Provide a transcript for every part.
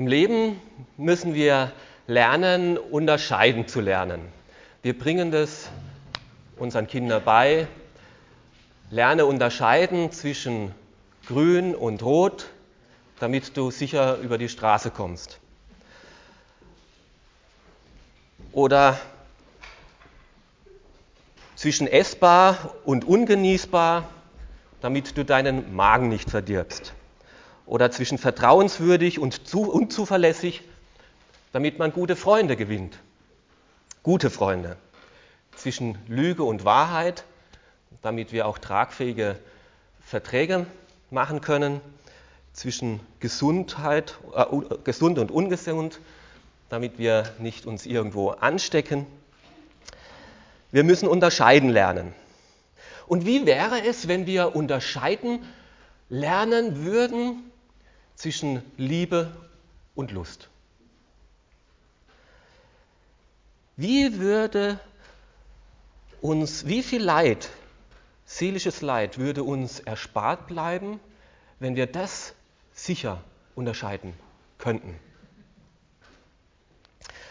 Im Leben müssen wir lernen, unterscheiden zu lernen. Wir bringen das unseren Kindern bei. Lerne unterscheiden zwischen grün und rot, damit du sicher über die Straße kommst. Oder zwischen essbar und ungenießbar, damit du deinen Magen nicht verdirbst. Oder zwischen vertrauenswürdig und zu, unzuverlässig, damit man gute Freunde gewinnt. Gute Freunde. Zwischen Lüge und Wahrheit, damit wir auch tragfähige Verträge machen können. Zwischen Gesundheit, äh, gesund und ungesund, damit wir nicht uns irgendwo anstecken. Wir müssen unterscheiden lernen. Und wie wäre es, wenn wir unterscheiden lernen würden zwischen Liebe und Lust? Wie würde uns, wie viel Leid, seelisches Leid würde uns erspart bleiben, wenn wir das sicher unterscheiden könnten?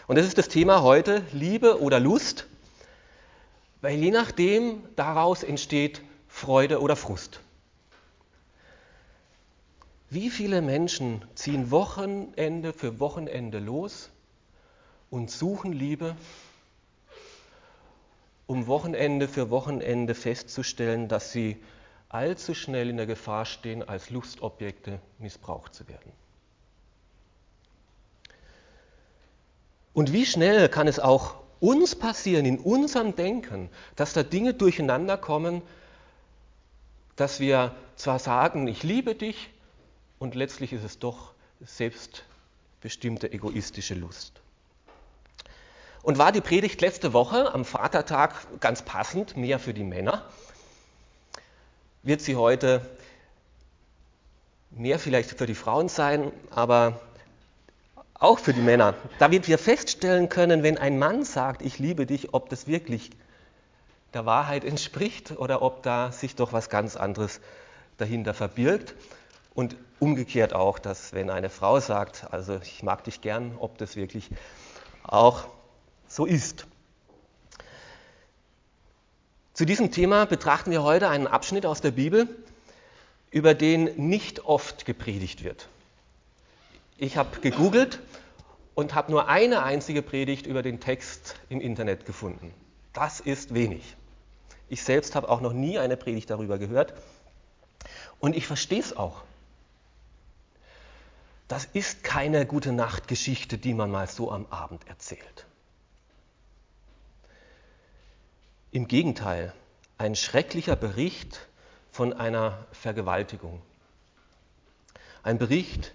Und das ist das Thema heute, Liebe oder Lust, weil je nachdem daraus entsteht Freude oder Frust. Wie viele Menschen ziehen Wochenende für Wochenende los und suchen Liebe, um Wochenende für Wochenende festzustellen, dass sie allzu schnell in der Gefahr stehen, als Lustobjekte missbraucht zu werden. Und wie schnell kann es auch uns passieren, in unserem Denken, dass da Dinge durcheinander kommen, dass wir zwar sagen, ich liebe dich, und letztlich ist es doch selbstbestimmte egoistische Lust. Und war die Predigt letzte Woche am Vatertag ganz passend, mehr für die Männer, wird sie heute mehr vielleicht für die Frauen sein, aber auch für die Männer, damit wir feststellen können, wenn ein Mann sagt, ich liebe dich, ob das wirklich der Wahrheit entspricht oder ob da sich doch was ganz anderes dahinter verbirgt. Und umgekehrt auch, dass wenn eine Frau sagt, also ich mag dich gern, ob das wirklich auch so ist. Zu diesem Thema betrachten wir heute einen Abschnitt aus der Bibel, über den nicht oft gepredigt wird. Ich habe gegoogelt und habe nur eine einzige Predigt über den Text im Internet gefunden. Das ist wenig. Ich selbst habe auch noch nie eine Predigt darüber gehört. Und ich verstehe es auch. Das ist keine gute Nachtgeschichte, die man mal so am Abend erzählt. Im Gegenteil, ein schrecklicher Bericht von einer Vergewaltigung. Ein Bericht,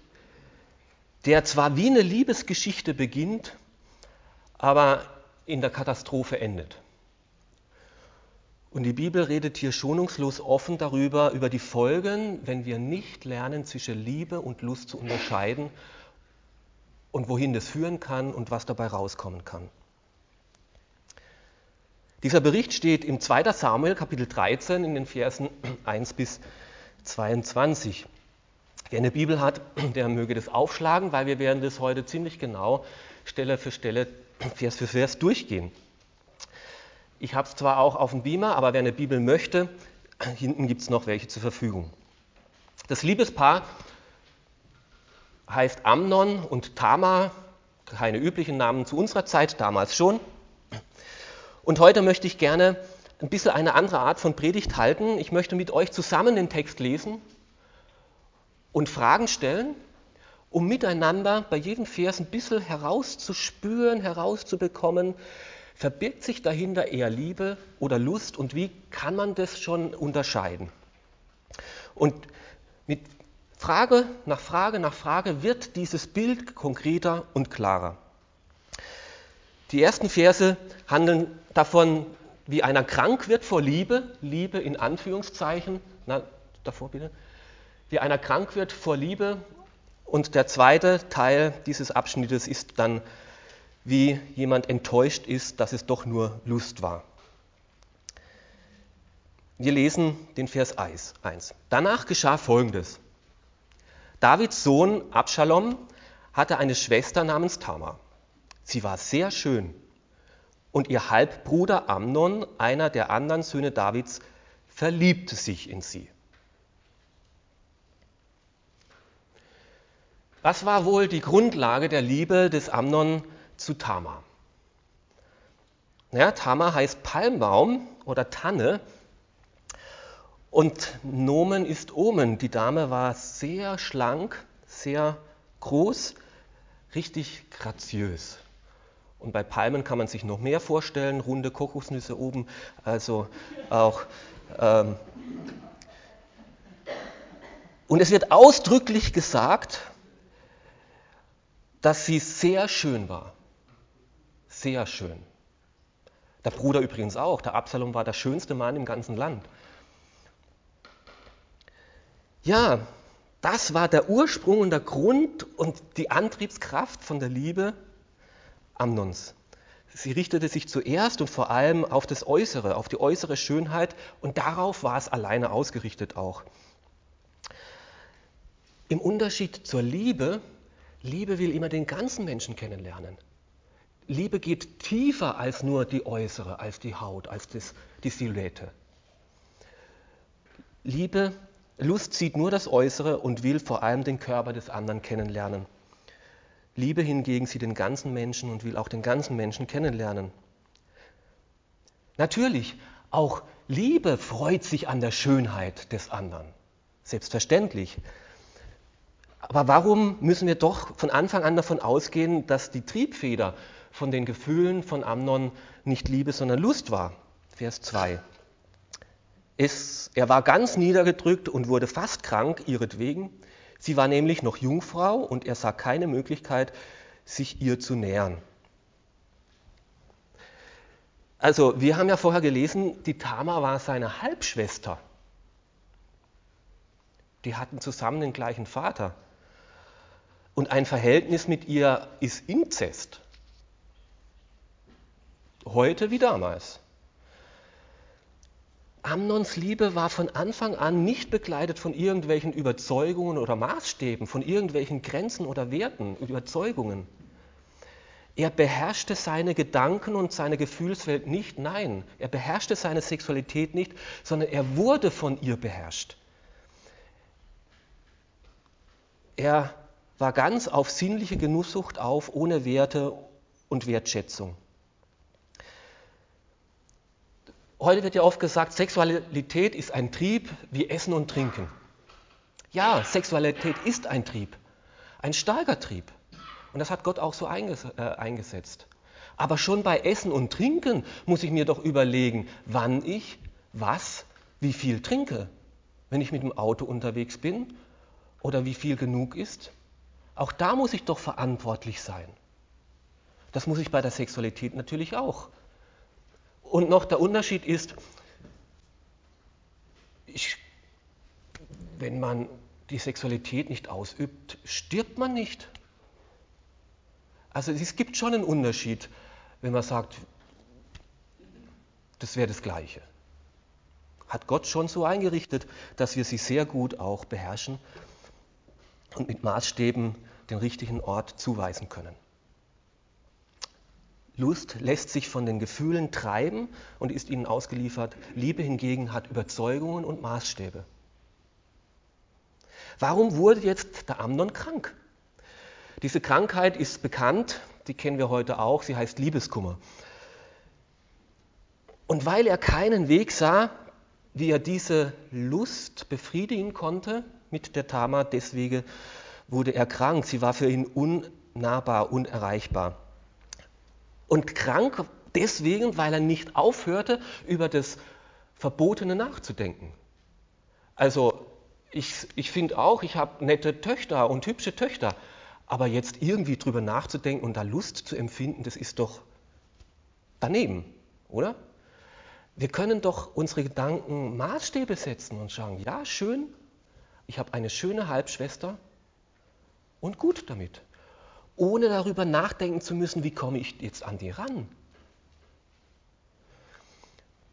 der zwar wie eine Liebesgeschichte beginnt, aber in der Katastrophe endet. Und die Bibel redet hier schonungslos offen darüber, über die Folgen, wenn wir nicht lernen, zwischen Liebe und Lust zu unterscheiden und wohin das führen kann und was dabei rauskommen kann. Dieser Bericht steht im 2. Samuel Kapitel 13 in den Versen 1 bis 22. Wer eine Bibel hat, der möge das aufschlagen, weil wir werden das heute ziemlich genau Stelle für Stelle, Vers für Vers durchgehen. Ich habe es zwar auch auf dem Beamer, aber wer eine Bibel möchte, hinten gibt es noch welche zur Verfügung. Das Liebespaar heißt Amnon und Tamar, keine üblichen Namen zu unserer Zeit, damals schon. Und heute möchte ich gerne ein bisschen eine andere Art von Predigt halten. Ich möchte mit euch zusammen den Text lesen und Fragen stellen, um miteinander bei jedem Vers ein bisschen herauszuspüren, herauszubekommen, verbirgt sich dahinter eher Liebe oder Lust und wie kann man das schon unterscheiden? Und mit Frage nach Frage nach Frage wird dieses Bild konkreter und klarer. Die ersten Verse handeln davon, wie einer krank wird vor Liebe, Liebe in Anführungszeichen, na, davor bitte, wie einer krank wird vor Liebe. Und der zweite Teil dieses Abschnittes ist dann, wie jemand enttäuscht ist, dass es doch nur Lust war. Wir lesen den Vers 1. Danach geschah Folgendes. Davids Sohn Abschalom hatte eine Schwester namens Tamar. Sie war sehr schön und ihr Halbbruder Amnon, einer der anderen Söhne Davids, verliebte sich in sie. Was war wohl die Grundlage der Liebe des Amnon zu Tamar? Ja, Tamar heißt Palmbaum oder Tanne und Nomen ist Omen. Die Dame war sehr schlank, sehr groß, richtig graziös. Und bei Palmen kann man sich noch mehr vorstellen, runde Kokosnüsse oben, also auch. Ähm und es wird ausdrücklich gesagt, dass sie sehr schön war. Sehr schön. Der Bruder übrigens auch. Der Absalom war der schönste Mann im ganzen Land. Ja, das war der Ursprung und der Grund und die Antriebskraft von der Liebe Amnons. Sie richtete sich zuerst und vor allem auf das Äußere, auf die äußere Schönheit und darauf war es alleine ausgerichtet auch. Im Unterschied zur Liebe, Liebe will immer den ganzen Menschen kennenlernen. Liebe geht tiefer als nur die äußere, als die Haut, als das, die Silhouette. Liebe, Lust sieht nur das Äußere und will vor allem den Körper des anderen kennenlernen. Liebe hingegen sieht den ganzen Menschen und will auch den ganzen Menschen kennenlernen. Natürlich, auch Liebe freut sich an der Schönheit des anderen. Selbstverständlich. Aber warum müssen wir doch von Anfang an davon ausgehen, dass die Triebfeder von den Gefühlen von Amnon nicht Liebe, sondern Lust war. Vers 2. Es, er war ganz niedergedrückt und wurde fast krank ihretwegen. Sie war nämlich noch Jungfrau und er sah keine Möglichkeit, sich ihr zu nähern. Also, wir haben ja vorher gelesen, die Tama war seine Halbschwester. Die hatten zusammen den gleichen Vater. Und ein Verhältnis mit ihr ist Inzest heute wie damals. Amnons Liebe war von Anfang an nicht begleitet von irgendwelchen Überzeugungen oder Maßstäben, von irgendwelchen Grenzen oder Werten, Überzeugungen. Er beherrschte seine Gedanken und seine Gefühlswelt nicht, nein, er beherrschte seine Sexualität nicht, sondern er wurde von ihr beherrscht. Er war ganz auf sinnliche Genusssucht auf, ohne Werte und Wertschätzung. Heute wird ja oft gesagt, Sexualität ist ein Trieb wie Essen und Trinken. Ja, Sexualität ist ein Trieb, ein starker Trieb. Und das hat Gott auch so äh, eingesetzt. Aber schon bei Essen und Trinken muss ich mir doch überlegen, wann ich was, wie viel trinke. Wenn ich mit dem Auto unterwegs bin oder wie viel genug ist. Auch da muss ich doch verantwortlich sein. Das muss ich bei der Sexualität natürlich auch. Und noch der Unterschied ist, ich, wenn man die Sexualität nicht ausübt, stirbt man nicht. Also es gibt schon einen Unterschied, wenn man sagt, das wäre das Gleiche. Hat Gott schon so eingerichtet, dass wir sie sehr gut auch beherrschen und mit Maßstäben den richtigen Ort zuweisen können. Lust lässt sich von den Gefühlen treiben und ist ihnen ausgeliefert. Liebe hingegen hat Überzeugungen und Maßstäbe. Warum wurde jetzt der Amnon krank? Diese Krankheit ist bekannt, die kennen wir heute auch, sie heißt Liebeskummer. Und weil er keinen Weg sah, wie er diese Lust befriedigen konnte mit der Tama, deswegen wurde er krank. Sie war für ihn unnahbar, unerreichbar. Und krank deswegen, weil er nicht aufhörte, über das Verbotene nachzudenken. Also ich, ich finde auch, ich habe nette Töchter und hübsche Töchter, aber jetzt irgendwie drüber nachzudenken und da Lust zu empfinden, das ist doch daneben, oder? Wir können doch unsere Gedanken Maßstäbe setzen und sagen, ja, schön, ich habe eine schöne Halbschwester und gut damit ohne darüber nachdenken zu müssen, wie komme ich jetzt an die ran.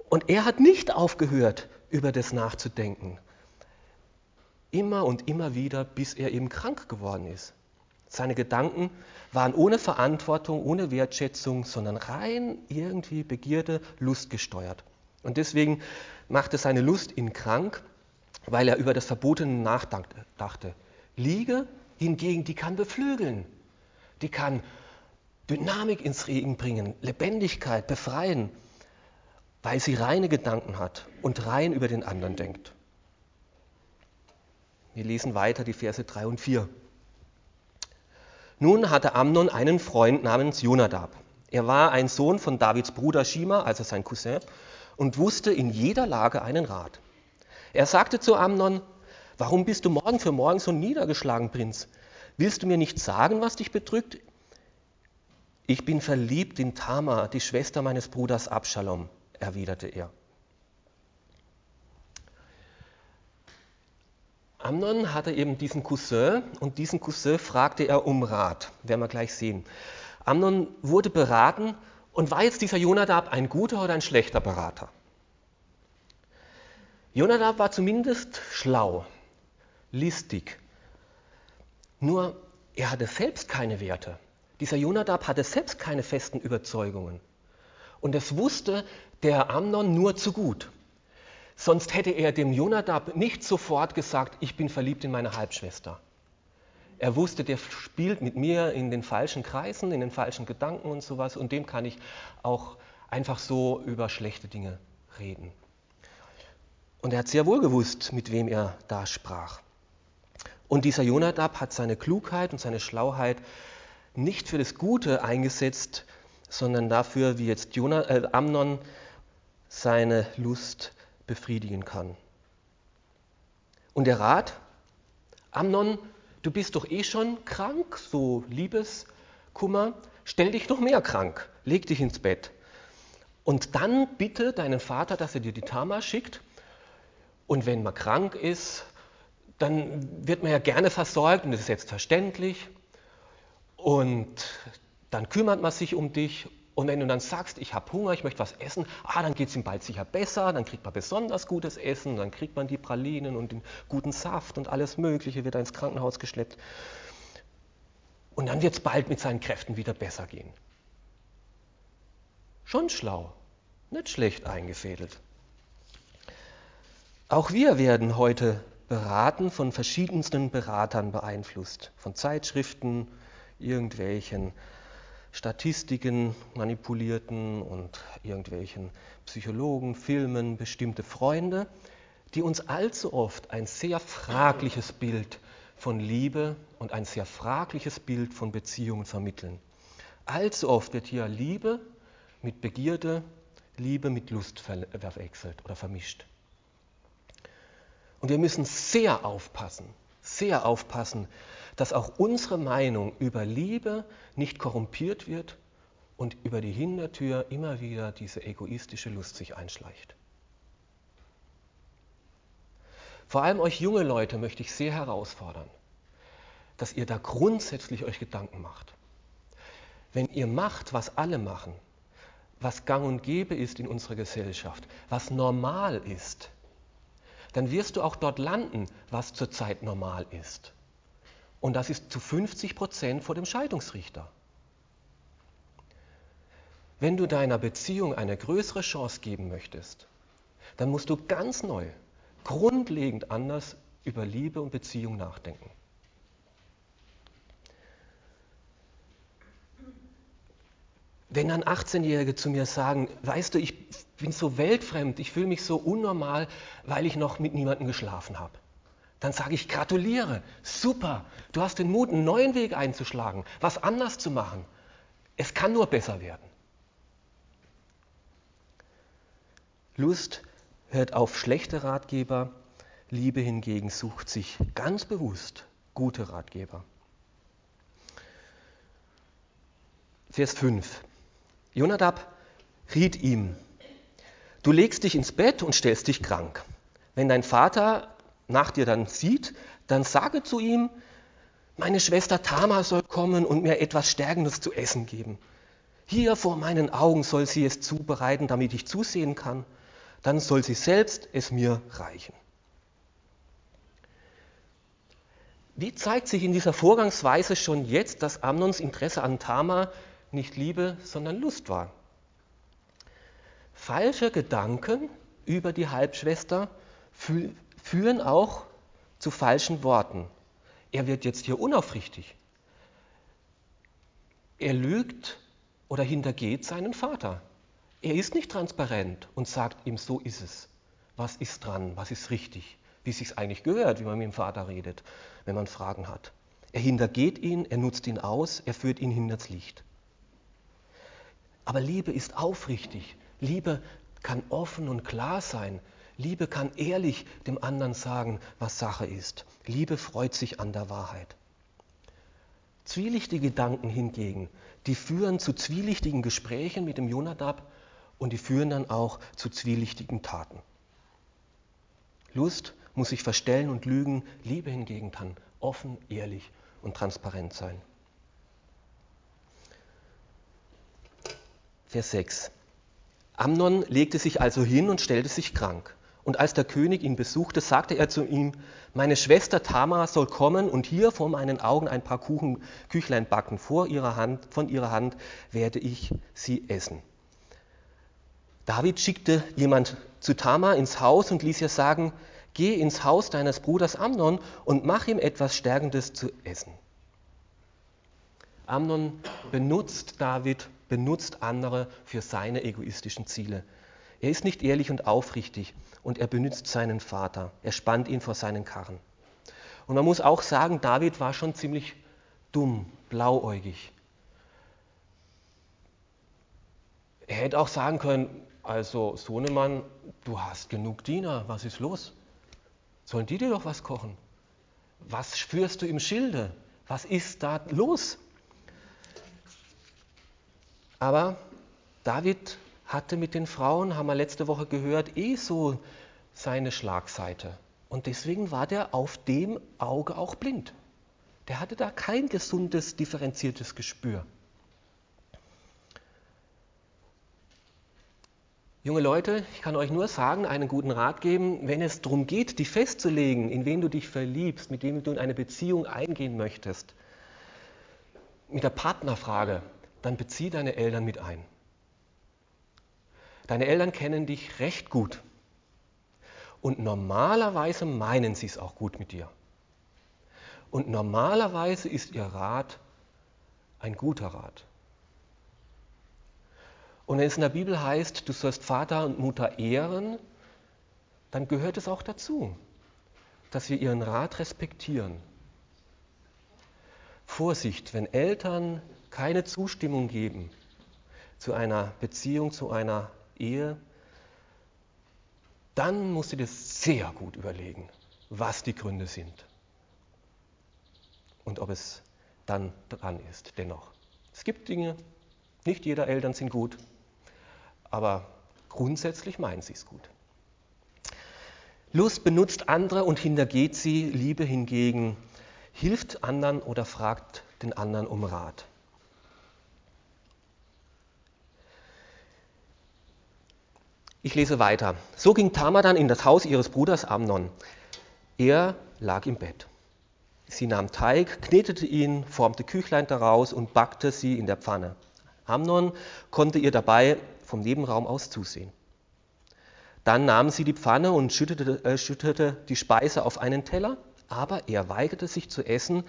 Und er hat nicht aufgehört, über das nachzudenken. Immer und immer wieder, bis er eben krank geworden ist. Seine Gedanken waren ohne Verantwortung, ohne Wertschätzung, sondern rein irgendwie Begierde, Lust gesteuert. Und deswegen machte seine Lust ihn krank, weil er über das Verbotene nachdachte. Liege hingegen, die kann beflügeln, die kann Dynamik ins Regen bringen, Lebendigkeit befreien, weil sie reine Gedanken hat und rein über den anderen denkt. Wir lesen weiter die Verse 3 und 4. Nun hatte Amnon einen Freund namens Jonadab. Er war ein Sohn von Davids Bruder Shima, also sein Cousin, und wusste in jeder Lage einen Rat. Er sagte zu Amnon, warum bist du morgen für morgen so niedergeschlagen, Prinz? Willst du mir nicht sagen, was dich bedrückt? Ich bin verliebt in Tamar, die Schwester meines Bruders Abschalom, erwiderte er. Amnon hatte eben diesen Cousin und diesen Cousin fragte er um Rat. Werden wir gleich sehen. Amnon wurde beraten und war jetzt dieser Jonadab ein guter oder ein schlechter Berater? Jonadab war zumindest schlau, listig. Nur er hatte selbst keine Werte. Dieser Jonadab hatte selbst keine festen Überzeugungen. Und es wusste der Amnon nur zu gut. Sonst hätte er dem Jonadab nicht sofort gesagt, ich bin verliebt in meine Halbschwester. Er wusste, der spielt mit mir in den falschen Kreisen, in den falschen Gedanken und sowas und dem kann ich auch einfach so über schlechte Dinge reden. Und er hat sehr wohl gewusst, mit wem er da sprach. Und dieser Jonadab hat seine Klugheit und seine Schlauheit nicht für das Gute eingesetzt, sondern dafür, wie jetzt äh, Amnon seine Lust befriedigen kann. Und der Rat, Amnon, du bist doch eh schon krank, so Liebeskummer, stell dich noch mehr krank, leg dich ins Bett. Und dann bitte deinen Vater, dass er dir die Tama schickt. Und wenn man krank ist, dann wird man ja gerne versorgt und das ist selbstverständlich. Und dann kümmert man sich um dich und wenn du dann sagst, ich habe Hunger, ich möchte was essen, ah, dann geht es ihm bald sicher besser, dann kriegt man besonders gutes Essen, dann kriegt man die Pralinen und den guten Saft und alles Mögliche, wird er ins Krankenhaus geschleppt. Und dann wird es bald mit seinen Kräften wieder besser gehen. Schon schlau, nicht schlecht eingefädelt. Auch wir werden heute beraten von verschiedensten Beratern beeinflusst, von Zeitschriften, irgendwelchen Statistiken manipulierten und irgendwelchen Psychologen, Filmen, bestimmte Freunde, die uns allzu oft ein sehr fragliches Bild von Liebe und ein sehr fragliches Bild von Beziehungen vermitteln. Allzu oft wird hier Liebe mit Begierde, Liebe mit Lust verwechselt oder vermischt. Und wir müssen sehr aufpassen, sehr aufpassen, dass auch unsere Meinung über Liebe nicht korrumpiert wird und über die Hintertür immer wieder diese egoistische Lust sich einschleicht. Vor allem euch junge Leute möchte ich sehr herausfordern, dass ihr da grundsätzlich euch Gedanken macht. Wenn ihr macht, was alle machen, was gang und gäbe ist in unserer Gesellschaft, was normal ist, dann wirst du auch dort landen, was zurzeit normal ist. Und das ist zu 50 Prozent vor dem Scheidungsrichter. Wenn du deiner Beziehung eine größere Chance geben möchtest, dann musst du ganz neu, grundlegend anders über Liebe und Beziehung nachdenken. Wenn dann 18-Jährige zu mir sagen, weißt du, ich bin so weltfremd, ich fühle mich so unnormal, weil ich noch mit niemandem geschlafen habe dann sage ich gratuliere, super, du hast den Mut, einen neuen Weg einzuschlagen, was anders zu machen. Es kann nur besser werden. Lust hört auf schlechte Ratgeber, Liebe hingegen sucht sich ganz bewusst gute Ratgeber. Vers 5. Jonadab riet ihm, du legst dich ins Bett und stellst dich krank. Wenn dein Vater nach dir dann sieht, dann sage zu ihm, meine Schwester Tama soll kommen und mir etwas Stärkendes zu essen geben. Hier vor meinen Augen soll sie es zubereiten, damit ich zusehen kann. Dann soll sie selbst es mir reichen. Wie zeigt sich in dieser Vorgangsweise schon jetzt, dass Amnons Interesse an Tamar nicht Liebe, sondern Lust war? Falsche Gedanken über die Halbschwester führen auch zu falschen Worten. Er wird jetzt hier unaufrichtig. Er lügt oder hintergeht seinen Vater. Er ist nicht transparent und sagt ihm, so ist es. Was ist dran? Was ist richtig? Wie es sich eigentlich gehört, wie man mit dem Vater redet, wenn man Fragen hat. Er hintergeht ihn, er nutzt ihn aus, er führt ihn hinters Licht. Aber Liebe ist aufrichtig. Liebe kann offen und klar sein. Liebe kann ehrlich dem anderen sagen, was Sache ist. Liebe freut sich an der Wahrheit. Zwielichtige Gedanken hingegen, die führen zu zwielichtigen Gesprächen mit dem Jonadab und die führen dann auch zu zwielichtigen Taten. Lust muss sich verstellen und lügen, Liebe hingegen kann offen, ehrlich und transparent sein. Vers 6. Amnon legte sich also hin und stellte sich krank. Und als der König ihn besuchte, sagte er zu ihm, meine Schwester Tamar soll kommen und hier vor meinen Augen ein paar Kuchen, Küchlein backen. Vor ihrer Hand, von ihrer Hand werde ich sie essen. David schickte jemand zu Tamar ins Haus und ließ ihr sagen, geh ins Haus deines Bruders Amnon und mach ihm etwas Stärkendes zu essen. Amnon benutzt David, benutzt andere für seine egoistischen Ziele. Er ist nicht ehrlich und aufrichtig und er benutzt seinen Vater. Er spannt ihn vor seinen Karren. Und man muss auch sagen, David war schon ziemlich dumm, blauäugig. Er hätte auch sagen können, also Sohnemann, du hast genug Diener, was ist los? Sollen die dir doch was kochen? Was führst du im Schilde? Was ist da los? Aber David hatte mit den Frauen, haben wir letzte Woche gehört, eh so seine Schlagseite. Und deswegen war der auf dem Auge auch blind. Der hatte da kein gesundes, differenziertes Gespür. Junge Leute, ich kann euch nur sagen, einen guten Rat geben, wenn es darum geht, dich festzulegen, in wen du dich verliebst, mit wem du in eine Beziehung eingehen möchtest, mit der Partnerfrage, dann bezieh deine Eltern mit ein. Deine Eltern kennen dich recht gut und normalerweise meinen sie es auch gut mit dir. Und normalerweise ist ihr Rat ein guter Rat. Und wenn es in der Bibel heißt, du sollst Vater und Mutter ehren, dann gehört es auch dazu, dass wir ihren Rat respektieren. Vorsicht, wenn Eltern keine Zustimmung geben zu einer Beziehung, zu einer Ehe, dann musst du dir sehr gut überlegen, was die Gründe sind und ob es dann dran ist. Dennoch, es gibt Dinge, nicht jeder Eltern sind gut, aber grundsätzlich meinen sie es gut. Lust benutzt andere und hintergeht sie, Liebe hingegen hilft anderen oder fragt den anderen um Rat. Ich lese weiter. So ging Tamar dann in das Haus ihres Bruders Amnon. Er lag im Bett. Sie nahm Teig, knetete ihn, formte Küchlein daraus und backte sie in der Pfanne. Amnon konnte ihr dabei vom Nebenraum aus zusehen. Dann nahm sie die Pfanne und schüttete, äh, schüttete die Speise auf einen Teller, aber er weigerte sich zu essen.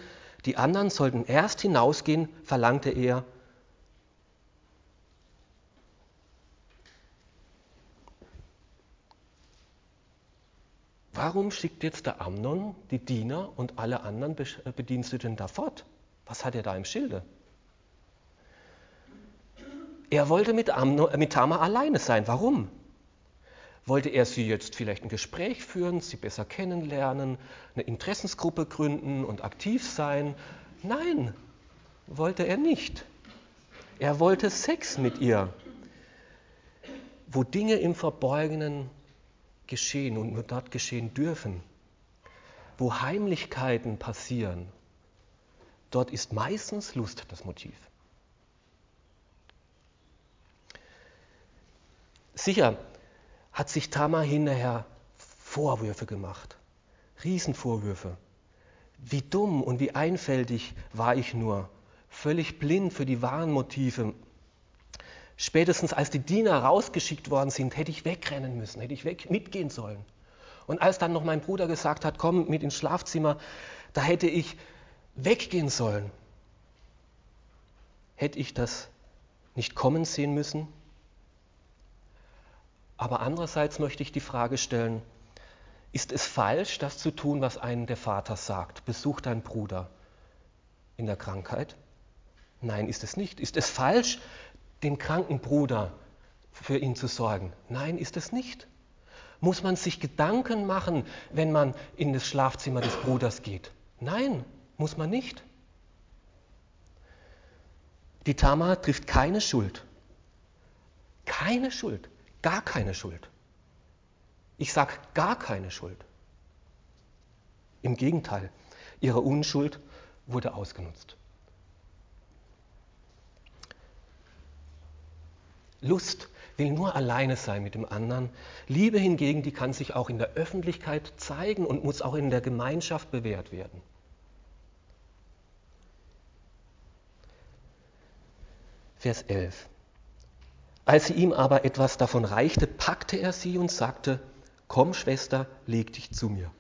Die anderen sollten erst hinausgehen, verlangte er. Warum schickt jetzt der Amnon die Diener und alle anderen äh, Bediensteten da fort? Was hat er da im Schilde? Er wollte mit, Amno, mit Tamar alleine sein. Warum? Wollte er sie jetzt vielleicht ein Gespräch führen, sie besser kennenlernen, eine Interessensgruppe gründen und aktiv sein? Nein, wollte er nicht. Er wollte Sex mit ihr, wo Dinge im Verborgenen geschehen und nur dort geschehen dürfen, wo Heimlichkeiten passieren. Dort ist meistens Lust das Motiv. Sicher hat sich Tamar hinterher Vorwürfe gemacht, Riesenvorwürfe. Wie dumm und wie einfältig war ich nur, völlig blind für die wahren Motive. Spätestens als die Diener rausgeschickt worden sind, hätte ich wegrennen müssen, hätte ich weg, mitgehen sollen. Und als dann noch mein Bruder gesagt hat, komm mit ins Schlafzimmer, da hätte ich weggehen sollen. Hätte ich das nicht kommen sehen müssen? Aber andererseits möchte ich die Frage stellen, ist es falsch, das zu tun, was einen der Vater sagt? Besuch deinen Bruder in der Krankheit? Nein, ist es nicht. Ist es falsch, den kranken Bruder für ihn zu sorgen? Nein, ist es nicht. Muss man sich Gedanken machen, wenn man in das Schlafzimmer des Bruders geht? Nein, muss man nicht. Die Tama trifft keine Schuld. Keine Schuld. Gar keine Schuld. Ich sage gar keine Schuld. Im Gegenteil, ihre Unschuld wurde ausgenutzt. Lust will nur alleine sein mit dem anderen. Liebe hingegen, die kann sich auch in der Öffentlichkeit zeigen und muss auch in der Gemeinschaft bewährt werden. Vers 11. Als sie ihm aber etwas davon reichte, packte er sie und sagte, Komm, Schwester, leg dich zu mir.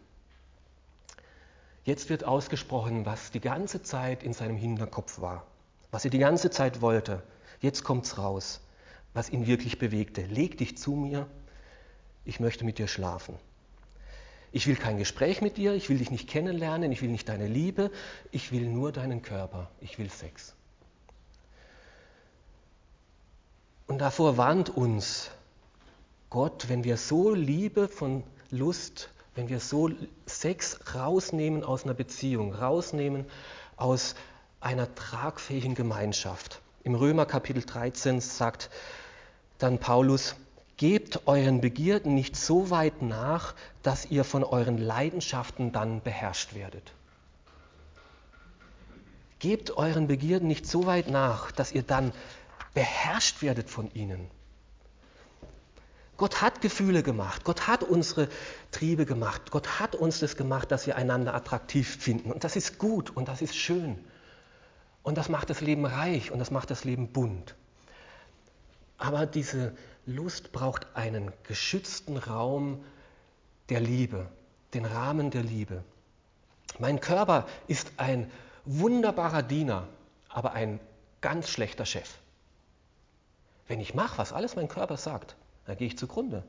Jetzt wird ausgesprochen, was die ganze Zeit in seinem Hinterkopf war, was er die ganze Zeit wollte. Jetzt kommt's raus, was ihn wirklich bewegte. Leg dich zu mir, ich möchte mit dir schlafen. Ich will kein Gespräch mit dir, ich will dich nicht kennenlernen, ich will nicht deine Liebe, ich will nur deinen Körper, ich will Sex. Und davor warnt uns Gott, wenn wir so Liebe von Lust, wenn wir so Sex rausnehmen aus einer Beziehung, rausnehmen aus einer tragfähigen Gemeinschaft. Im Römer Kapitel 13 sagt dann Paulus, gebt euren Begierden nicht so weit nach, dass ihr von euren Leidenschaften dann beherrscht werdet. Gebt euren Begierden nicht so weit nach, dass ihr dann beherrscht werdet von ihnen. Gott hat Gefühle gemacht, Gott hat unsere Triebe gemacht, Gott hat uns das gemacht, dass wir einander attraktiv finden. Und das ist gut und das ist schön. Und das macht das Leben reich und das macht das Leben bunt. Aber diese Lust braucht einen geschützten Raum der Liebe, den Rahmen der Liebe. Mein Körper ist ein wunderbarer Diener, aber ein ganz schlechter Chef. Wenn ich mache, was alles mein Körper sagt, dann gehe ich zugrunde.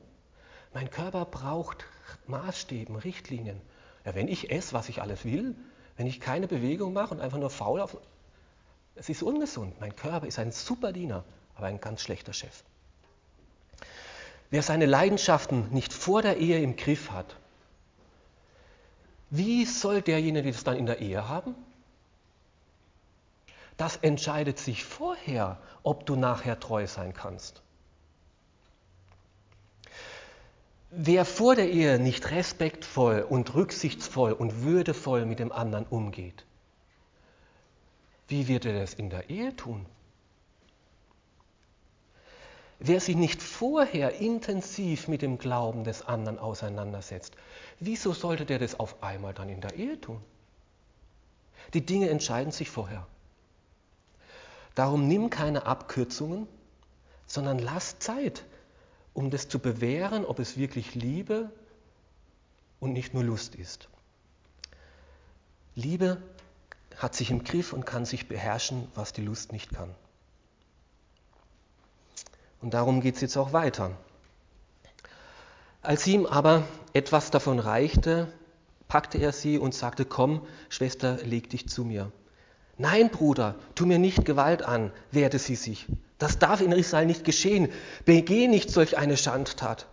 Mein Körper braucht Maßstäben, Richtlinien. Ja, wenn ich esse, was ich alles will, wenn ich keine Bewegung mache und einfach nur faul auf, es ist ungesund. Mein Körper ist ein super Diener, aber ein ganz schlechter Chef. Wer seine Leidenschaften nicht vor der Ehe im Griff hat, wie soll derjenige das dann in der Ehe haben? Das entscheidet sich vorher, ob du nachher treu sein kannst. Wer vor der Ehe nicht respektvoll und rücksichtsvoll und würdevoll mit dem anderen umgeht, wie wird er das in der Ehe tun? Wer sich nicht vorher intensiv mit dem Glauben des anderen auseinandersetzt, wieso sollte der das auf einmal dann in der Ehe tun? Die Dinge entscheiden sich vorher. Darum nimm keine Abkürzungen, sondern lass Zeit, um das zu bewähren, ob es wirklich Liebe und nicht nur Lust ist. Liebe hat sich im Griff und kann sich beherrschen, was die Lust nicht kann. Und darum geht es jetzt auch weiter. Als ihm aber etwas davon reichte, packte er sie und sagte, komm, Schwester, leg dich zu mir. Nein, Bruder, tu mir nicht Gewalt an, wehrte sie sich. Das darf in Israel nicht geschehen. Begeh nicht solch eine Schandtat.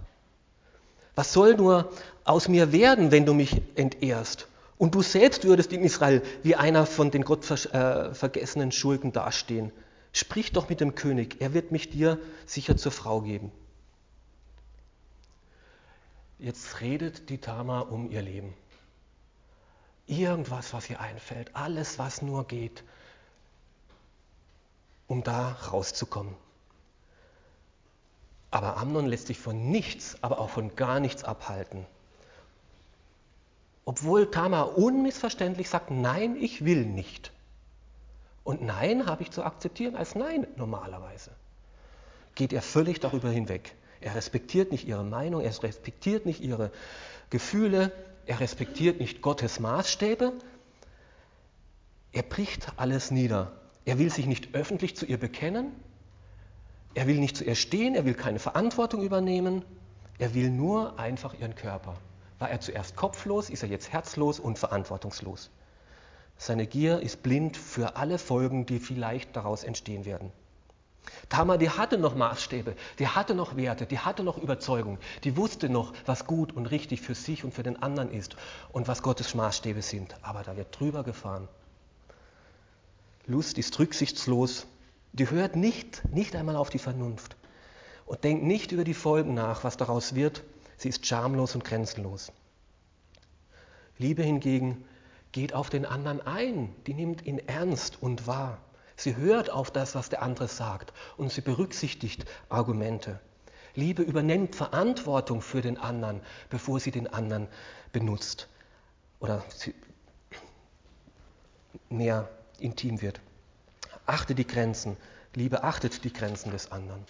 Was soll nur aus mir werden, wenn du mich entehrst? Und du selbst würdest in Israel wie einer von den gottvergessenen äh, Schulden dastehen. Sprich doch mit dem König, er wird mich dir sicher zur Frau geben. Jetzt redet die Tama um ihr Leben. Irgendwas, was ihr einfällt, alles, was nur geht, um da rauszukommen. Aber Amnon lässt sich von nichts, aber auch von gar nichts abhalten. Obwohl Tamar unmissverständlich sagt, nein, ich will nicht. Und Nein habe ich zu akzeptieren als Nein normalerweise. Geht er völlig darüber hinweg. Er respektiert nicht ihre Meinung, er respektiert nicht ihre Gefühle, er respektiert nicht Gottes Maßstäbe. Er bricht alles nieder. Er will sich nicht öffentlich zu ihr bekennen. Er will nicht zu ihr stehen, er will keine Verantwortung übernehmen. Er will nur einfach ihren Körper. War er zuerst kopflos, ist er jetzt herzlos und verantwortungslos. Seine Gier ist blind für alle Folgen, die vielleicht daraus entstehen werden. Tamar, die hatte noch Maßstäbe, die hatte noch Werte, die hatte noch Überzeugung, die wusste noch, was gut und richtig für sich und für den anderen ist und was Gottes Maßstäbe sind. Aber da wird drüber gefahren. Lust ist rücksichtslos, die hört nicht, nicht einmal auf die Vernunft und denkt nicht über die Folgen nach, was daraus wird. Sie ist schamlos und grenzenlos. Liebe hingegen geht auf den anderen ein, die nimmt ihn ernst und wahr. Sie hört auf das, was der andere sagt und sie berücksichtigt Argumente. Liebe übernimmt Verantwortung für den anderen, bevor sie den anderen benutzt oder mehr intim wird. Achte die Grenzen. Liebe achtet die Grenzen des anderen.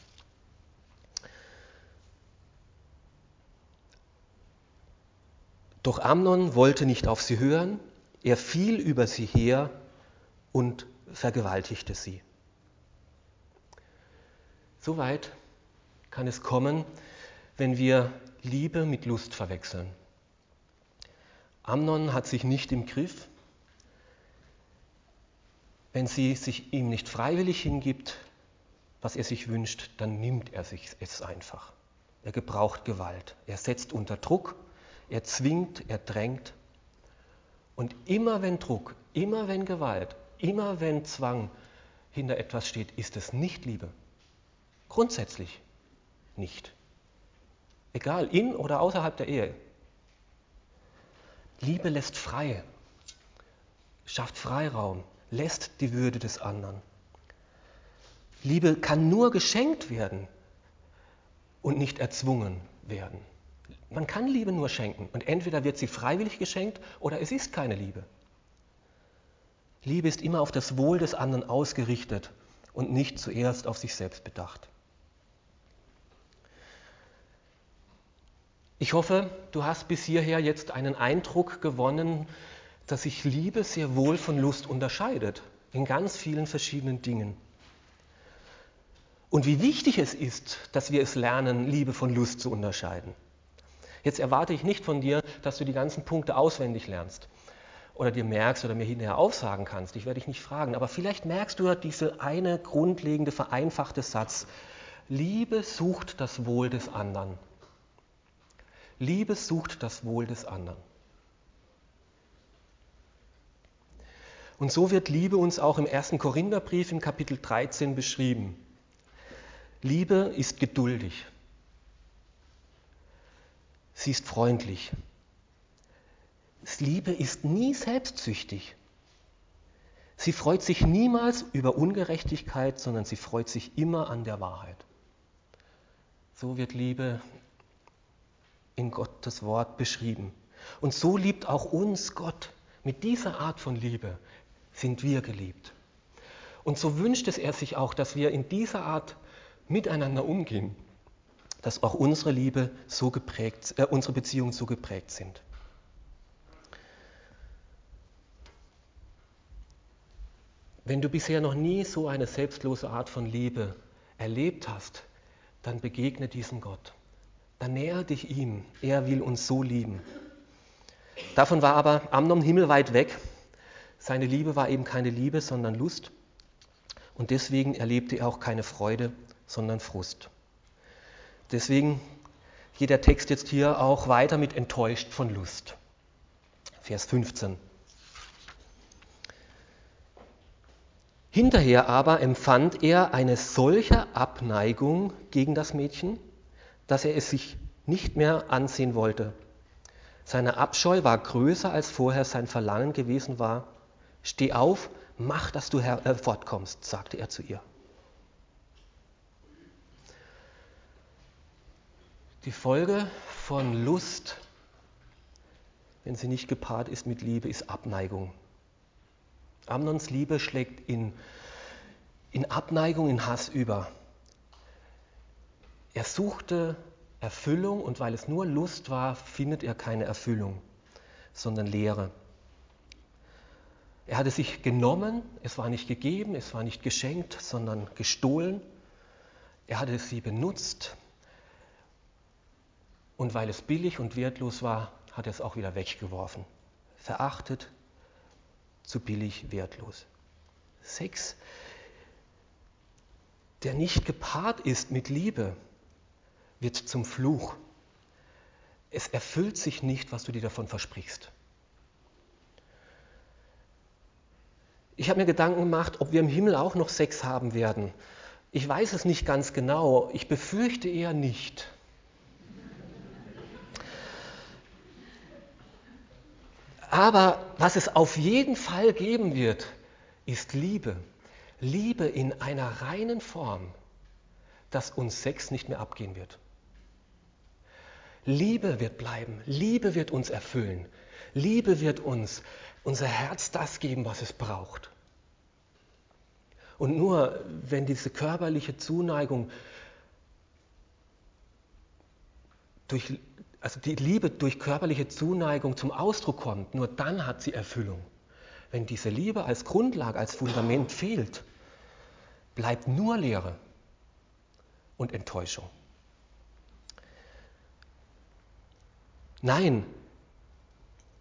Doch Amnon wollte nicht auf sie hören, er fiel über sie her und vergewaltigte sie. Soweit kann es kommen, wenn wir Liebe mit Lust verwechseln. Amnon hat sich nicht im Griff. Wenn sie sich ihm nicht freiwillig hingibt, was er sich wünscht, dann nimmt er sich es einfach. Er gebraucht Gewalt. Er setzt unter Druck, er zwingt, er drängt. Und immer wenn Druck, immer wenn Gewalt, Immer wenn Zwang hinter etwas steht, ist es nicht Liebe. Grundsätzlich nicht. Egal, in oder außerhalb der Ehe. Liebe lässt frei, schafft Freiraum, lässt die Würde des anderen. Liebe kann nur geschenkt werden und nicht erzwungen werden. Man kann Liebe nur schenken und entweder wird sie freiwillig geschenkt oder es ist keine Liebe. Liebe ist immer auf das Wohl des anderen ausgerichtet und nicht zuerst auf sich selbst bedacht. Ich hoffe, du hast bis hierher jetzt einen Eindruck gewonnen, dass sich Liebe sehr wohl von Lust unterscheidet, in ganz vielen verschiedenen Dingen. Und wie wichtig es ist, dass wir es lernen, Liebe von Lust zu unterscheiden. Jetzt erwarte ich nicht von dir, dass du die ganzen Punkte auswendig lernst oder dir merkst oder mir hinterher aufsagen kannst. Ich werde dich nicht fragen, aber vielleicht merkst du ja diese eine grundlegende, vereinfachte Satz. Liebe sucht das Wohl des anderen. Liebe sucht das Wohl des anderen. Und so wird Liebe uns auch im ersten Korintherbrief in Kapitel 13 beschrieben. Liebe ist geduldig. Sie ist freundlich. Liebe ist nie selbstsüchtig. Sie freut sich niemals über Ungerechtigkeit, sondern sie freut sich immer an der Wahrheit. So wird Liebe in Gottes Wort beschrieben. Und so liebt auch uns Gott. Mit dieser Art von Liebe sind wir geliebt. Und so wünscht es er sich auch, dass wir in dieser Art miteinander umgehen, dass auch unsere Liebe so geprägt, äh, unsere Beziehungen so geprägt sind. Wenn du bisher noch nie so eine selbstlose Art von Liebe erlebt hast, dann begegne diesem Gott. Dann näher dich ihm. Er will uns so lieben. Davon war aber Amnon himmelweit weg. Seine Liebe war eben keine Liebe, sondern Lust. Und deswegen erlebte er auch keine Freude, sondern Frust. Deswegen geht der Text jetzt hier auch weiter mit enttäuscht von Lust. Vers 15. Hinterher aber empfand er eine solche Abneigung gegen das Mädchen, dass er es sich nicht mehr ansehen wollte. Seine Abscheu war größer als vorher sein Verlangen gewesen war. Steh auf, mach, dass du äh, fortkommst, sagte er zu ihr. Die Folge von Lust wenn sie nicht gepaart ist mit Liebe, ist Abneigung. Amnons Liebe schlägt in, in Abneigung, in Hass über. Er suchte Erfüllung und weil es nur Lust war, findet er keine Erfüllung, sondern Leere. Er hatte sich genommen, es war nicht gegeben, es war nicht geschenkt, sondern gestohlen. Er hatte sie benutzt und weil es billig und wertlos war, hat er es auch wieder weggeworfen. Verachtet, zu billig, wertlos. Sex, der nicht gepaart ist mit Liebe, wird zum Fluch. Es erfüllt sich nicht, was du dir davon versprichst. Ich habe mir Gedanken gemacht, ob wir im Himmel auch noch Sex haben werden. Ich weiß es nicht ganz genau. Ich befürchte eher nicht. Aber was es auf jeden Fall geben wird, ist Liebe. Liebe in einer reinen Form, dass uns Sex nicht mehr abgehen wird. Liebe wird bleiben, Liebe wird uns erfüllen, Liebe wird uns unser Herz das geben, was es braucht. Und nur wenn diese körperliche Zuneigung durch also die Liebe durch körperliche Zuneigung zum Ausdruck kommt, nur dann hat sie Erfüllung. Wenn diese Liebe als Grundlage, als Fundament fehlt, bleibt nur Leere und Enttäuschung. Nein,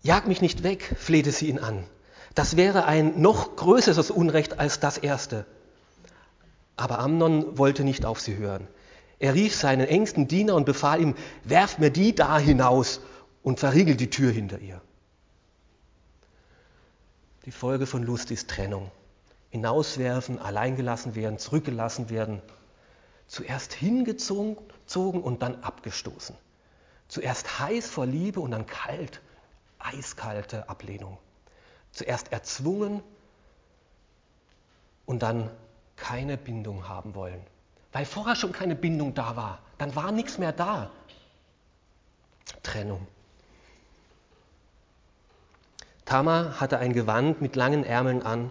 jag mich nicht weg, flehte sie ihn an. Das wäre ein noch größeres Unrecht als das erste. Aber Amnon wollte nicht auf sie hören. Er rief seinen engsten Diener und befahl ihm, werft mir die da hinaus und verriegelt die Tür hinter ihr. Die Folge von Lust ist Trennung. Hinauswerfen, alleingelassen werden, zurückgelassen werden. Zuerst hingezogen und dann abgestoßen. Zuerst heiß vor Liebe und dann kalt, eiskalte Ablehnung. Zuerst erzwungen und dann keine Bindung haben wollen weil vorher schon keine Bindung da war. Dann war nichts mehr da. Trennung. Tamar hatte ein Gewand mit langen Ärmeln an,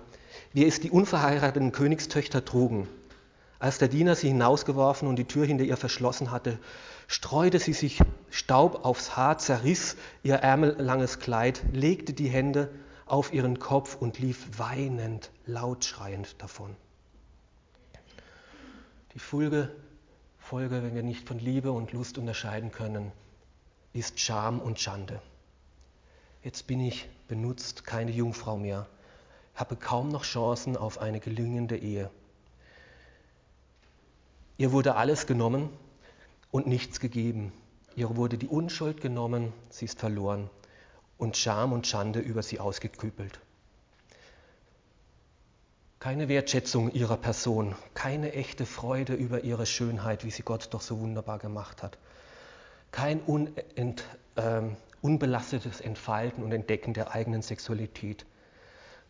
wie es die unverheirateten Königstöchter trugen. Als der Diener sie hinausgeworfen und die Tür hinter ihr verschlossen hatte, streute sie sich Staub aufs Haar, zerriss ihr ärmellanges Kleid, legte die Hände auf ihren Kopf und lief weinend, laut schreiend davon. Die Folge, Folge, wenn wir nicht von Liebe und Lust unterscheiden können, ist Scham und Schande. Jetzt bin ich benutzt, keine Jungfrau mehr, habe kaum noch Chancen auf eine gelingende Ehe. Ihr wurde alles genommen und nichts gegeben. Ihr wurde die Unschuld genommen, sie ist verloren und Scham und Schande über sie ausgekübelt keine Wertschätzung ihrer Person, keine echte Freude über ihre Schönheit, wie sie Gott doch so wunderbar gemacht hat, kein unent, äh, unbelastetes Entfalten und Entdecken der eigenen Sexualität,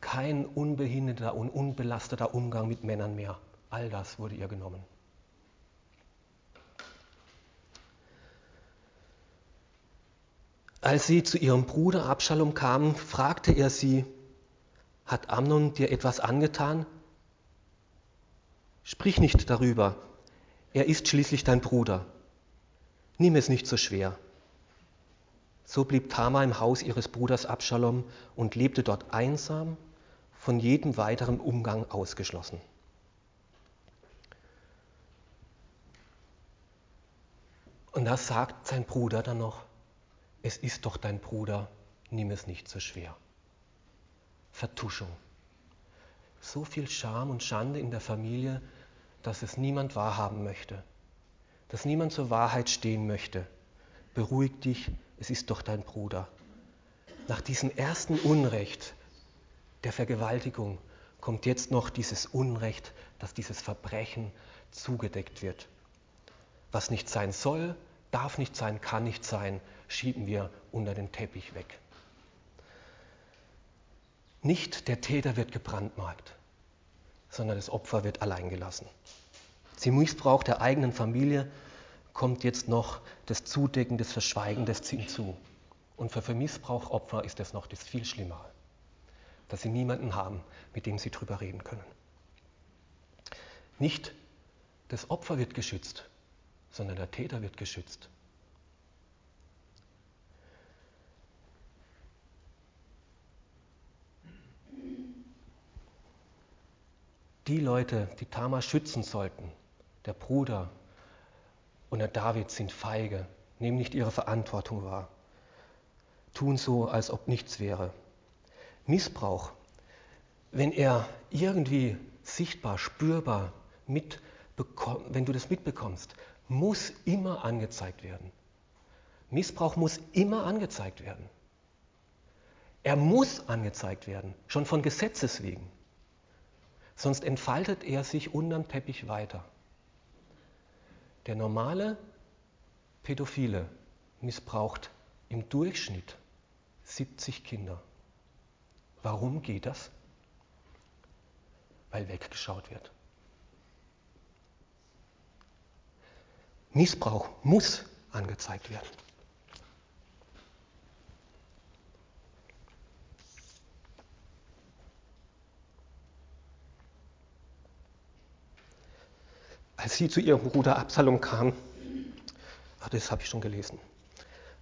kein unbehinderter und unbelasteter Umgang mit Männern mehr. All das wurde ihr genommen. Als sie zu ihrem Bruder Abschalom kam, fragte er sie, hat Amnon dir etwas angetan? Sprich nicht darüber. Er ist schließlich dein Bruder. Nimm es nicht so schwer. So blieb Tamar im Haus ihres Bruders Abschalom und lebte dort einsam, von jedem weiteren Umgang ausgeschlossen. Und da sagt sein Bruder dann noch, es ist doch dein Bruder, nimm es nicht so schwer. Vertuschung. So viel Scham und Schande in der Familie, dass es niemand wahrhaben möchte, dass niemand zur Wahrheit stehen möchte. Beruhig dich, es ist doch dein Bruder. Nach diesem ersten Unrecht der Vergewaltigung kommt jetzt noch dieses Unrecht, dass dieses Verbrechen zugedeckt wird. Was nicht sein soll, darf nicht sein, kann nicht sein, schieben wir unter den Teppich weg. Nicht der Täter wird gebrandmarkt, sondern das Opfer wird allein gelassen. Zum Missbrauch der eigenen Familie kommt jetzt noch das Zudecken, das Verschweigen des hinzu. Und für, Missbrauchopfer ist das noch das viel schlimmer, dass sie niemanden haben, mit dem sie drüber reden können. Nicht das Opfer wird geschützt, sondern der Täter wird geschützt. Die Leute, die Tamar schützen sollten, der Bruder und der David sind feige, nehmen nicht ihre Verantwortung wahr, tun so, als ob nichts wäre. Missbrauch, wenn er irgendwie sichtbar, spürbar wenn du das mitbekommst, muss immer angezeigt werden. Missbrauch muss immer angezeigt werden. Er muss angezeigt werden, schon von Gesetzes wegen. Sonst entfaltet er sich unterm Teppich weiter. Der normale Pädophile missbraucht im Durchschnitt 70 Kinder. Warum geht das? Weil weggeschaut wird. Missbrauch muss angezeigt werden. Als sie zu ihrem Bruder Absalom kam, ach, das habe ich schon gelesen,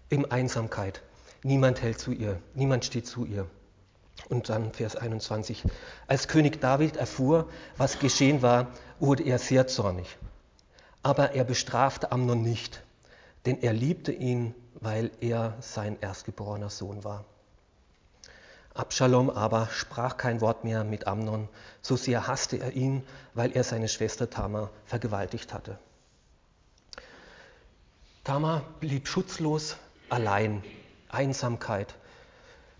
in Einsamkeit, niemand hält zu ihr, niemand steht zu ihr. Und dann Vers 21, als König David erfuhr, was geschehen war, wurde er sehr zornig. Aber er bestrafte Amnon nicht, denn er liebte ihn, weil er sein erstgeborener Sohn war. Abschalom aber sprach kein Wort mehr mit Amnon, so sehr hasste er ihn, weil er seine Schwester Tamar vergewaltigt hatte. Tamar blieb schutzlos, allein, Einsamkeit.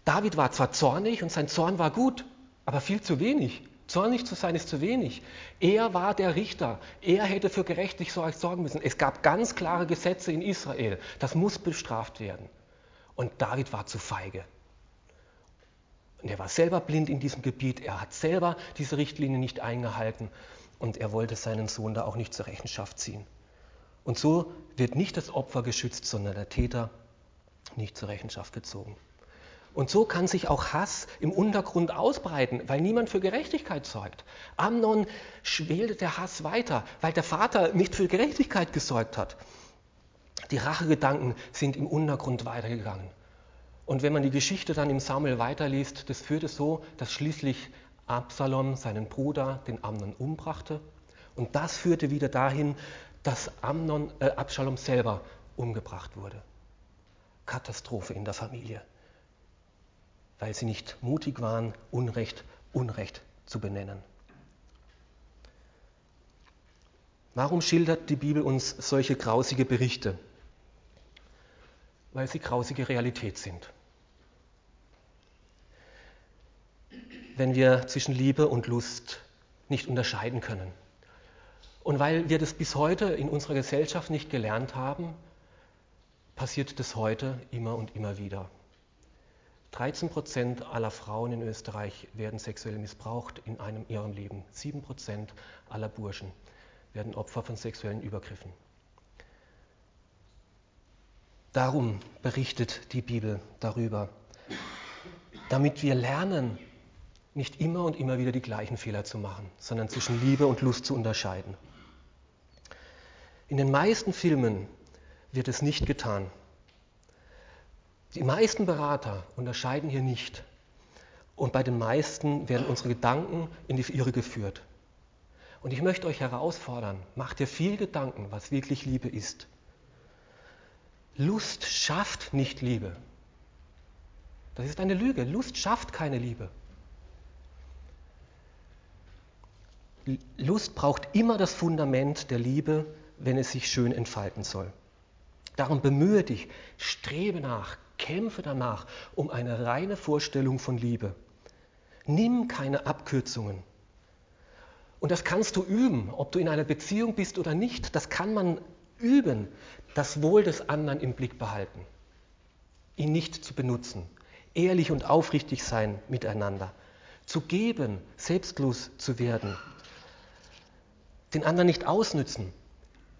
David war zwar zornig und sein Zorn war gut, aber viel zu wenig. Zornig zu sein ist zu wenig. Er war der Richter. Er hätte für Gerechtigkeit sorgen müssen. Es gab ganz klare Gesetze in Israel. Das muss bestraft werden. Und David war zu feige. Und er war selber blind in diesem Gebiet. Er hat selber diese Richtlinie nicht eingehalten. Und er wollte seinen Sohn da auch nicht zur Rechenschaft ziehen. Und so wird nicht das Opfer geschützt, sondern der Täter nicht zur Rechenschaft gezogen. Und so kann sich auch Hass im Untergrund ausbreiten, weil niemand für Gerechtigkeit sorgt. Amnon schwelte der Hass weiter, weil der Vater nicht für Gerechtigkeit gesorgt hat. Die Rachegedanken sind im Untergrund weitergegangen. Und wenn man die Geschichte dann im Samuel weiterliest, das führte so, dass schließlich Absalom seinen Bruder, den Amnon, umbrachte. Und das führte wieder dahin, dass Amnon, äh, Absalom selber umgebracht wurde. Katastrophe in der Familie weil sie nicht mutig waren, Unrecht Unrecht zu benennen. Warum schildert die Bibel uns solche grausige Berichte? Weil sie grausige Realität sind. Wenn wir zwischen Liebe und Lust nicht unterscheiden können. Und weil wir das bis heute in unserer Gesellschaft nicht gelernt haben, passiert das heute immer und immer wieder. 13 Prozent aller Frauen in Österreich werden sexuell missbraucht in einem ihrem Leben. 7 Prozent aller Burschen werden Opfer von sexuellen Übergriffen. Darum berichtet die Bibel darüber, damit wir lernen, nicht immer und immer wieder die gleichen Fehler zu machen, sondern zwischen Liebe und Lust zu unterscheiden. In den meisten Filmen wird es nicht getan. Die meisten Berater unterscheiden hier nicht. Und bei den meisten werden unsere Gedanken in die Irre geführt. Und ich möchte euch herausfordern, macht dir viel Gedanken, was wirklich Liebe ist. Lust schafft nicht Liebe. Das ist eine Lüge. Lust schafft keine Liebe. Lust braucht immer das Fundament der Liebe, wenn es sich schön entfalten soll. Darum bemühe dich, strebe nach, Kämpfe danach um eine reine Vorstellung von Liebe. Nimm keine Abkürzungen. Und das kannst du üben, ob du in einer Beziehung bist oder nicht. Das kann man üben, das Wohl des anderen im Blick behalten, ihn nicht zu benutzen, ehrlich und aufrichtig sein miteinander, zu geben, selbstlos zu werden, den anderen nicht ausnützen,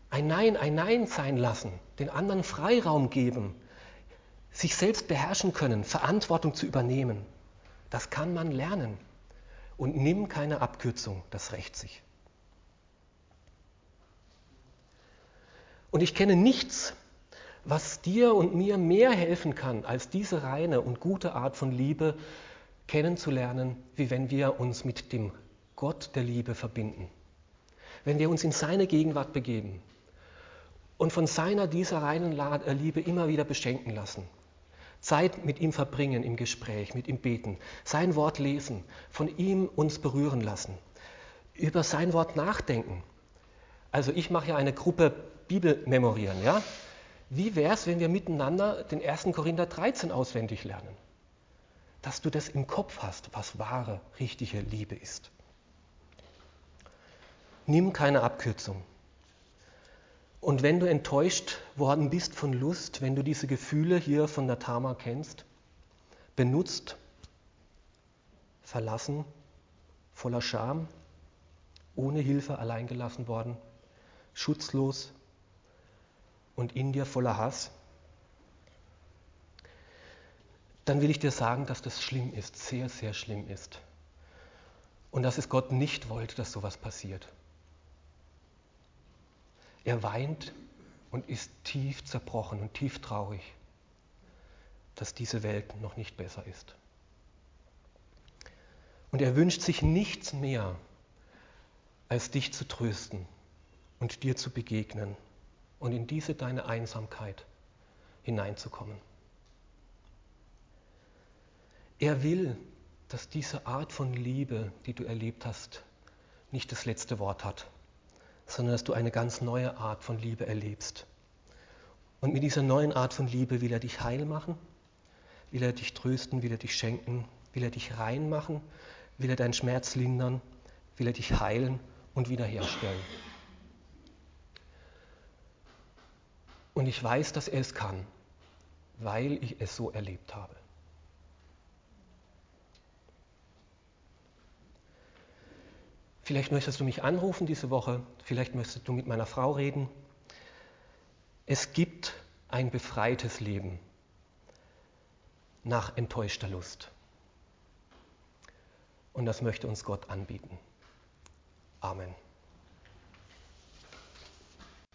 ein Nein ein Nein sein lassen, den anderen Freiraum geben, sich selbst beherrschen können, Verantwortung zu übernehmen, das kann man lernen. Und nimm keine Abkürzung, das rächt sich. Und ich kenne nichts, was dir und mir mehr helfen kann, als diese reine und gute Art von Liebe kennenzulernen, wie wenn wir uns mit dem Gott der Liebe verbinden. Wenn wir uns in seine Gegenwart begeben und von seiner, dieser reinen äh, Liebe immer wieder beschenken lassen. Zeit mit ihm verbringen im Gespräch, mit ihm beten, sein Wort lesen, von ihm uns berühren lassen, über sein Wort nachdenken. Also ich mache ja eine Gruppe Bibel memorieren, ja? Wie wäre es, wenn wir miteinander den 1. Korinther 13 auswendig lernen? Dass du das im Kopf hast, was wahre, richtige Liebe ist. Nimm keine Abkürzung. Und wenn du enttäuscht worden bist von Lust, wenn du diese Gefühle hier von der Tama kennst, benutzt, verlassen, voller Scham, ohne Hilfe allein gelassen worden, schutzlos und in dir voller Hass, dann will ich dir sagen, dass das schlimm ist, sehr, sehr schlimm ist. Und dass es Gott nicht wollte, dass sowas passiert. Er weint und ist tief zerbrochen und tief traurig, dass diese Welt noch nicht besser ist. Und er wünscht sich nichts mehr, als dich zu trösten und dir zu begegnen und in diese deine Einsamkeit hineinzukommen. Er will, dass diese Art von Liebe, die du erlebt hast, nicht das letzte Wort hat sondern dass du eine ganz neue Art von Liebe erlebst. Und mit dieser neuen Art von Liebe will er dich heil machen, will er dich trösten, will er dich schenken, will er dich rein machen, will er deinen Schmerz lindern, will er dich heilen und wiederherstellen. Und ich weiß, dass er es kann, weil ich es so erlebt habe. Vielleicht möchtest du mich anrufen diese Woche, vielleicht möchtest du mit meiner Frau reden. Es gibt ein befreites Leben nach enttäuschter Lust. Und das möchte uns Gott anbieten. Amen.